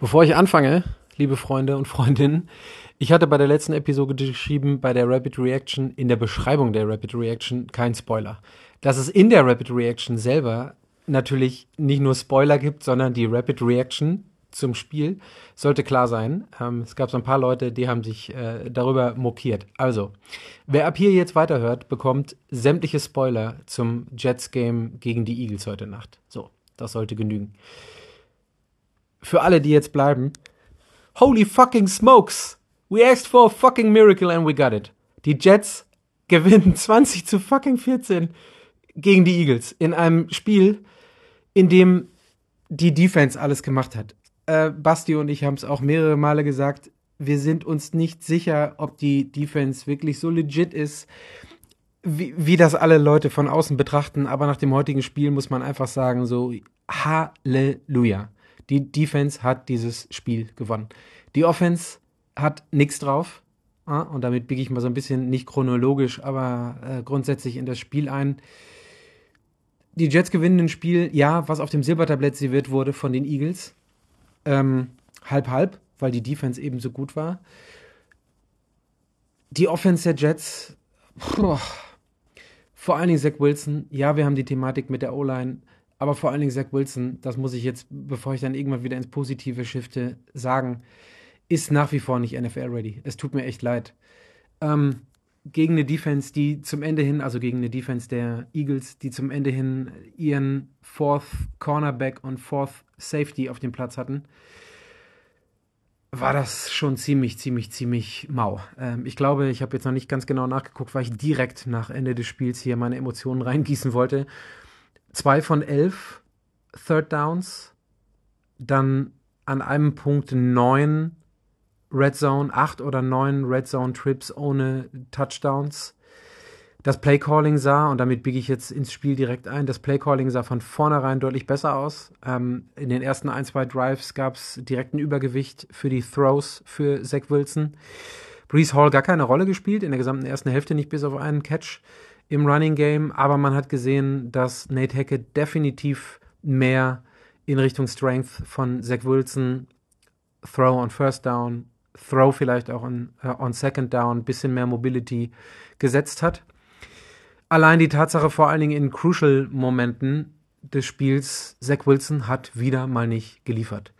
Bevor ich anfange, liebe Freunde und Freundinnen, ich hatte bei der letzten Episode geschrieben, bei der Rapid Reaction, in der Beschreibung der Rapid Reaction kein Spoiler. Dass es in der Rapid Reaction selber natürlich nicht nur Spoiler gibt, sondern die Rapid Reaction zum Spiel sollte klar sein. Ähm, es gab so ein paar Leute, die haben sich äh, darüber mokiert. Also, wer ab hier jetzt weiterhört, bekommt sämtliche Spoiler zum Jets Game gegen die Eagles heute Nacht. So, das sollte genügen für alle, die jetzt bleiben, holy fucking smokes! We asked for a fucking miracle and we got it. Die Jets gewinnen 20 zu fucking 14 gegen die Eagles in einem Spiel, in dem die Defense alles gemacht hat. Äh, Basti und ich haben es auch mehrere Male gesagt. Wir sind uns nicht sicher, ob die Defense wirklich so legit ist, wie, wie das alle Leute von außen betrachten. Aber nach dem heutigen Spiel muss man einfach sagen, so Halleluja. Die Defense hat dieses Spiel gewonnen. Die Offense hat nichts drauf. Ja, und damit biege ich mal so ein bisschen nicht chronologisch, aber äh, grundsätzlich in das Spiel ein. Die Jets gewinnen ein Spiel, ja, was auf dem Silbertablett serviert wurde von den Eagles. Ähm, halb, halb, weil die Defense eben so gut war. Die Offense der Jets, boah, vor allen Dingen Zach Wilson, ja, wir haben die Thematik mit der O-Line. Aber vor allen Dingen Zach Wilson, das muss ich jetzt, bevor ich dann irgendwann wieder ins Positive shifte, sagen, ist nach wie vor nicht NFL-ready. Es tut mir echt leid. Ähm, gegen eine Defense, die zum Ende hin, also gegen eine Defense der Eagles, die zum Ende hin ihren Fourth Cornerback und Fourth Safety auf dem Platz hatten, war das schon ziemlich, ziemlich, ziemlich mau. Ähm, ich glaube, ich habe jetzt noch nicht ganz genau nachgeguckt, weil ich direkt nach Ende des Spiels hier meine Emotionen reingießen wollte zwei von elf Third Downs, dann an einem Punkt neun Red Zone, acht oder neun Red Zone Trips ohne Touchdowns. Das Playcalling sah, und damit biege ich jetzt ins Spiel direkt ein, das Playcalling sah von vornherein deutlich besser aus. Ähm, in den ersten ein, zwei Drives gab es direkt ein Übergewicht für die Throws für Zach Wilson. Brees Hall gar keine Rolle gespielt, in der gesamten ersten Hälfte nicht bis auf einen Catch im Running Game, aber man hat gesehen, dass Nate Hackett definitiv mehr in Richtung Strength von Zach Wilson, Throw on First Down, Throw vielleicht auch on, uh, on Second Down, bisschen mehr Mobility gesetzt hat. Allein die Tatsache vor allen Dingen in Crucial Momenten des Spiels, Zach Wilson hat wieder mal nicht geliefert.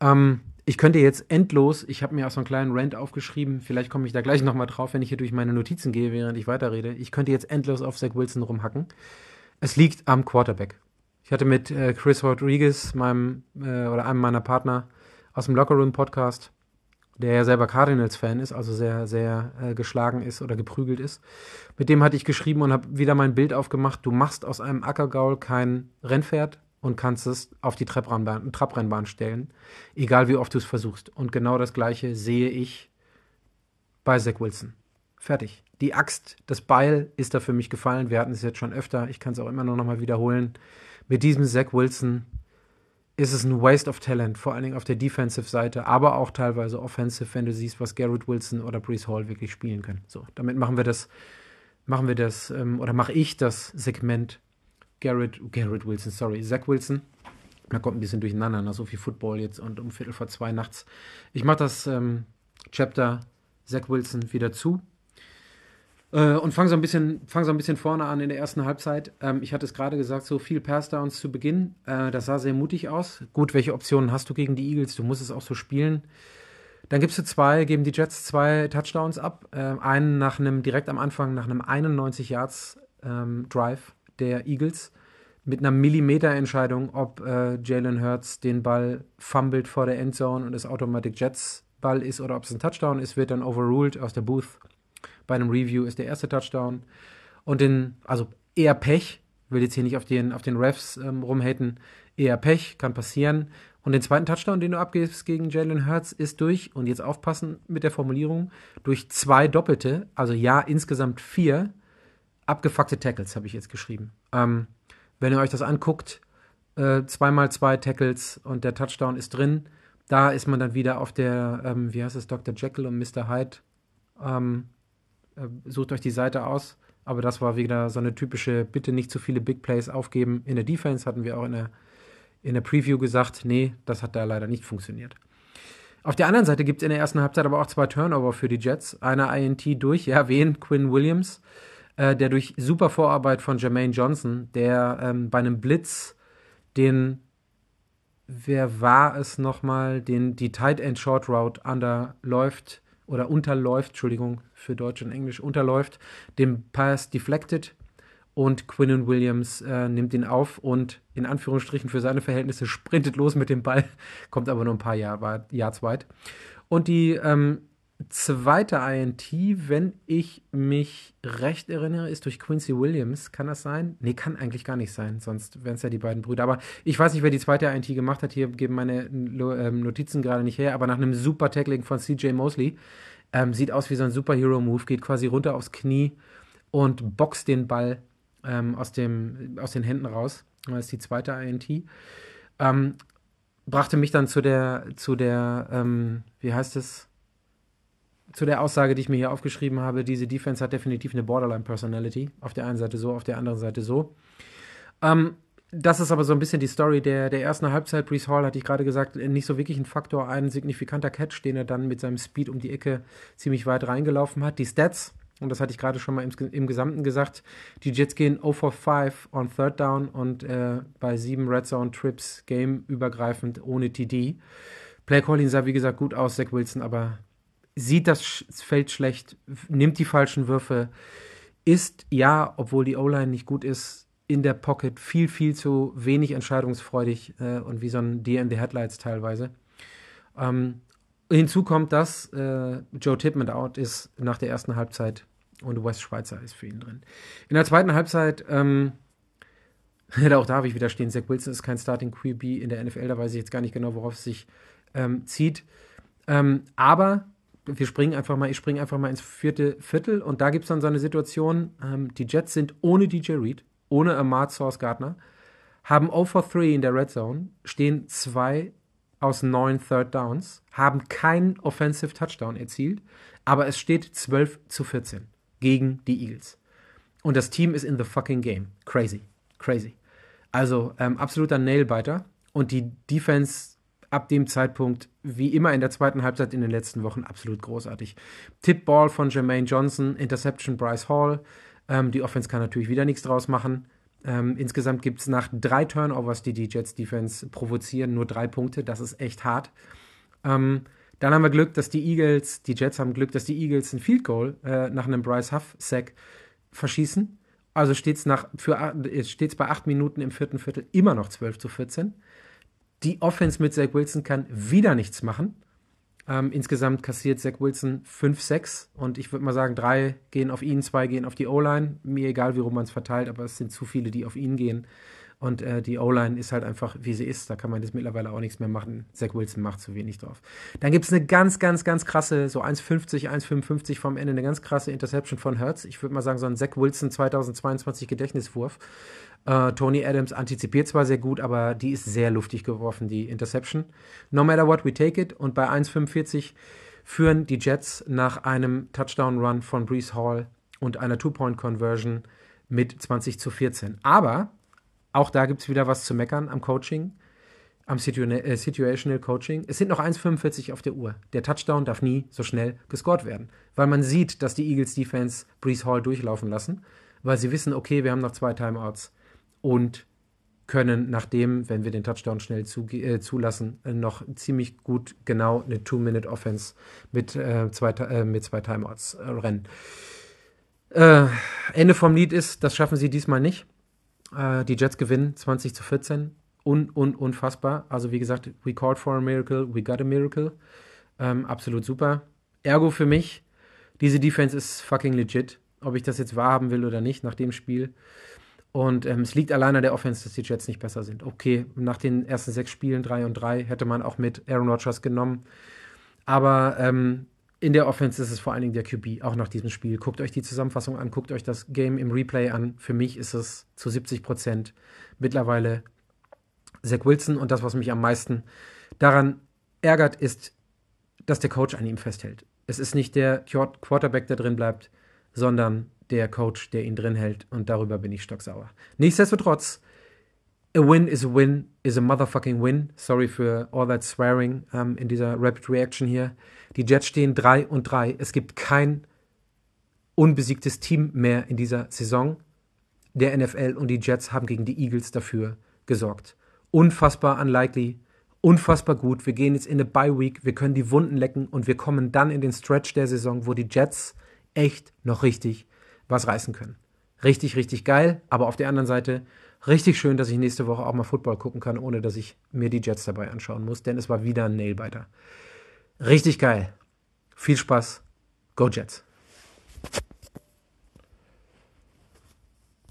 Ähm, ich könnte jetzt endlos, ich habe mir auch so einen kleinen Rant aufgeschrieben, vielleicht komme ich da gleich nochmal drauf, wenn ich hier durch meine Notizen gehe, während ich weiterrede. Ich könnte jetzt endlos auf Zach Wilson rumhacken. Es liegt am Quarterback. Ich hatte mit äh, Chris Rodriguez, meinem äh, oder einem meiner Partner aus dem Lockerroom Podcast, der ja selber Cardinals-Fan ist, also sehr, sehr äh, geschlagen ist oder geprügelt ist. Mit dem hatte ich geschrieben und habe wieder mein Bild aufgemacht. Du machst aus einem Ackergaul kein Rennpferd, und kannst es auf die Trabrennbahn, Trabrennbahn stellen, egal wie oft du es versuchst. Und genau das gleiche sehe ich bei Zach Wilson. Fertig. Die Axt, das Beil ist da für mich gefallen. Wir hatten es jetzt schon öfter. Ich kann es auch immer noch mal wiederholen. Mit diesem Zach Wilson ist es ein Waste of Talent, vor allen Dingen auf der Defensive-Seite, aber auch teilweise offensive, wenn du siehst, was Garrett Wilson oder Brees Hall wirklich spielen können. So, damit machen wir das, machen wir das, ähm, oder mache ich das Segment Garrett, Garrett Wilson, sorry, Zach Wilson. Da kommt ein bisschen durcheinander, nach so viel Football jetzt und um Viertel vor zwei nachts. Ich mache das ähm, Chapter Zach Wilson wieder zu. Äh, und fange so, ein bisschen, fang so ein bisschen vorne an in der ersten Halbzeit. Ähm, ich hatte es gerade gesagt, so viel Pass-Downs zu Beginn. Äh, das sah sehr mutig aus. Gut, welche Optionen hast du gegen die Eagles? Du musst es auch so spielen. Dann gibst du zwei, geben die Jets zwei Touchdowns ab. Äh, einen nach einem, direkt am Anfang, nach einem 91 Yards ähm, Drive der Eagles mit einer Millimeterentscheidung, ob äh, Jalen Hurts den Ball fummelt vor der Endzone und es Automatic Jets Ball ist oder ob es ein Touchdown ist, wird dann overruled aus der Booth. Bei einem Review ist der erste Touchdown. Und den, also eher Pech, will jetzt hier nicht auf den, auf den Refs ähm, rumhaten, eher Pech, kann passieren. Und den zweiten Touchdown, den du abgibst gegen Jalen Hurts, ist durch, und jetzt aufpassen mit der Formulierung, durch zwei Doppelte, also ja, insgesamt vier abgefuckte Tackles, habe ich jetzt geschrieben. Ähm, wenn ihr euch das anguckt, äh, zweimal zwei Tackles und der Touchdown ist drin. Da ist man dann wieder auf der, ähm, wie heißt es, Dr. Jekyll und Mr. Hyde. Ähm, äh, sucht euch die Seite aus. Aber das war wieder so eine typische, bitte nicht zu viele Big Plays aufgeben. In der Defense hatten wir auch in der, in der Preview gesagt, nee, das hat da leider nicht funktioniert. Auf der anderen Seite gibt es in der ersten Halbzeit aber auch zwei Turnover für die Jets. Einer INT durch, ja, wen? Quinn Williams, äh, der durch super Vorarbeit von Jermaine Johnson, der ähm, bei einem Blitz den, wer war es nochmal, den, die Tight End Short Route underläuft oder unterläuft, Entschuldigung für Deutsch und Englisch, unterläuft, den Pass deflected und Quinnen Williams äh, nimmt ihn auf und in Anführungsstrichen für seine Verhältnisse sprintet los mit dem Ball, kommt aber nur ein paar Jahre Yards weit. Und die ähm, zweite INT, wenn ich mich recht erinnere, ist durch Quincy Williams. Kann das sein? Nee, kann eigentlich gar nicht sein, sonst wären es ja die beiden Brüder. Aber ich weiß nicht, wer die zweite INT gemacht hat. Hier geben meine ähm, Notizen gerade nicht her, aber nach einem super Tackling von CJ Mosley. Ähm, sieht aus wie so ein Superhero-Move, geht quasi runter aufs Knie und boxt den Ball ähm, aus, dem, aus den Händen raus. Das ist die zweite INT. Ähm, brachte mich dann zu der, zu der, ähm, wie heißt es? Zu der Aussage, die ich mir hier aufgeschrieben habe, diese Defense hat definitiv eine Borderline-Personality. Auf der einen Seite so, auf der anderen Seite so. Ähm, das ist aber so ein bisschen die Story der, der ersten Halbzeit. Brees Hall, hatte ich gerade gesagt, nicht so wirklich ein Faktor, ein signifikanter Catch, den er dann mit seinem Speed um die Ecke ziemlich weit reingelaufen hat. Die Stats, und das hatte ich gerade schon mal im, im, Gesamten gesagt, die Jets gehen 0 for 5 on Third Down und äh, bei sieben Red Zone Trips game übergreifend ohne TD. Play Calling sah wie gesagt gut aus, Zach Wilson, aber sieht das Feld schlecht, nimmt die falschen Würfe, ist ja, obwohl die O-Line nicht gut ist, in der Pocket viel, viel zu wenig entscheidungsfreudig äh, und wie so ein Deer in the Headlights teilweise. Ähm, Hinzu kommt, dass äh, Joe Tippmann out ist nach der ersten Halbzeit und West Schweizer ist für ihn drin. In der zweiten Halbzeit, ähm, auch da habe ich wieder stehen, Zach Wilson ist kein Starting QB in der NFL, da weiß ich jetzt gar nicht genau, worauf es sich ähm, zieht. Ähm, aber wir springen einfach mal, ich springe einfach mal ins vierte Viertel und da gibt es dann so eine Situation, ähm, die Jets sind ohne DJ Reed, ohne Ahmad Source Gardner, haben 0 for 3 in der Red Zone, stehen zwei aus neun Third Downs, haben keinen Offensive Touchdown erzielt, aber es steht 12 zu 14 gegen die Eagles. Und das Team ist in the fucking game. Crazy. Crazy. Also ähm, absoluter Nailbiter. Und die Defense ab dem Zeitpunkt, wie immer in der zweiten Halbzeit in den letzten Wochen, absolut großartig. Tip-Ball von Jermaine Johnson, Interception Bryce Hall. Ähm, die Offense kann natürlich wieder nichts draus machen. Ähm, insgesamt gibt es nach drei Turnovers, die die Jets Defense provozieren, nur drei Punkte. Das ist echt hart. Ähm, dann haben wir Glück, dass die Eagles, die Jets haben Glück, dass die Eagles ein Field Goal äh, nach einem Bryce Huff Sack verschießen. Also steht es äh, bei acht Minuten im vierten Viertel immer noch 12 zu 14. Die Offense mit Zach Wilson kann wieder nichts machen. Ähm, insgesamt kassiert Zach Wilson 5, 6 und ich würde mal sagen, drei gehen auf ihn, zwei gehen auf die O-Line. Mir egal, wie rum man es verteilt, aber es sind zu viele, die auf ihn gehen. Und äh, die O-Line ist halt einfach, wie sie ist. Da kann man jetzt mittlerweile auch nichts mehr machen. Zach Wilson macht zu wenig drauf. Dann gibt es eine ganz, ganz, ganz krasse, so 1,50, 1,55 vom Ende, eine ganz krasse Interception von Hertz. Ich würde mal sagen, so ein Zach Wilson 2022 Gedächtniswurf. Äh, Tony Adams antizipiert zwar sehr gut, aber die ist sehr luftig geworfen, die Interception. No matter what, we take it. Und bei 1,45 führen die Jets nach einem Touchdown-Run von Brees Hall und einer Two-Point-Conversion mit 20 zu 14. Aber auch da gibt es wieder was zu meckern am Coaching, am Situ äh, Situational Coaching. Es sind noch 1,45 auf der Uhr. Der Touchdown darf nie so schnell gescored werden, weil man sieht, dass die Eagles Defense Brees Hall durchlaufen lassen, weil sie wissen, okay, wir haben noch zwei Timeouts und können nachdem, wenn wir den Touchdown schnell zu, äh, zulassen, äh, noch ziemlich gut genau eine Two-Minute-Offense mit, äh, zwei, äh, mit zwei Timeouts äh, rennen. Äh, Ende vom Lied ist, das schaffen sie diesmal nicht. die Jets gewinnen 20 zu 14. Un, un, unfassbar. Also wie gesagt, we called for a miracle, we got a miracle. Ähm, absolut super. Ergo für mich, diese Defense ist fucking legit. Ob ich das jetzt wahrhaben will oder nicht nach dem Spiel. Und ähm, es liegt allein an der Offense, dass die Jets nicht besser sind. Okay, nach den ersten sechs Spielen, drei und drei, hätte man auch mit Aaron Rodgers genommen. Aber ähm, in der Offense ist es vor allen Dingen der QB, auch nach diesem Spiel. Guckt euch die Zusammenfassung an, guckt euch das Game im Replay an. Für mich ist es zu 70 Prozent mittlerweile Zach Wilson. Und das, was mich am meisten daran ärgert, ist, dass der Coach an ihm festhält. Es ist nicht der Quarterback, der drin bleibt, sondern der Coach, der ihn drin hält. Und darüber bin ich stocksauer. Nichtsdestotrotz, A win is a win is a motherfucking win. Sorry für all that swearing ähm, in dieser Rapid Reaction hier. Die Jets stehen 3 und 3. Es gibt kein unbesiegtes Team mehr in dieser Saison. Der NFL und die Jets haben gegen die Eagles dafür gesorgt. Unfassbar unlikely, unfassbar gut. Wir gehen jetzt in eine Bye Week, wir können die Wunden lecken und wir kommen dann in den Stretch der Saison, wo die Jets echt noch richtig was reißen können. Richtig, richtig geil, aber auf der anderen Seite richtig schön, dass ich nächste Woche auch mal Football gucken kann, ohne dass ich mir die Jets dabei anschauen muss, denn es war wieder ein Nailbiter. Richtig geil. Viel Spaß. Go Jets.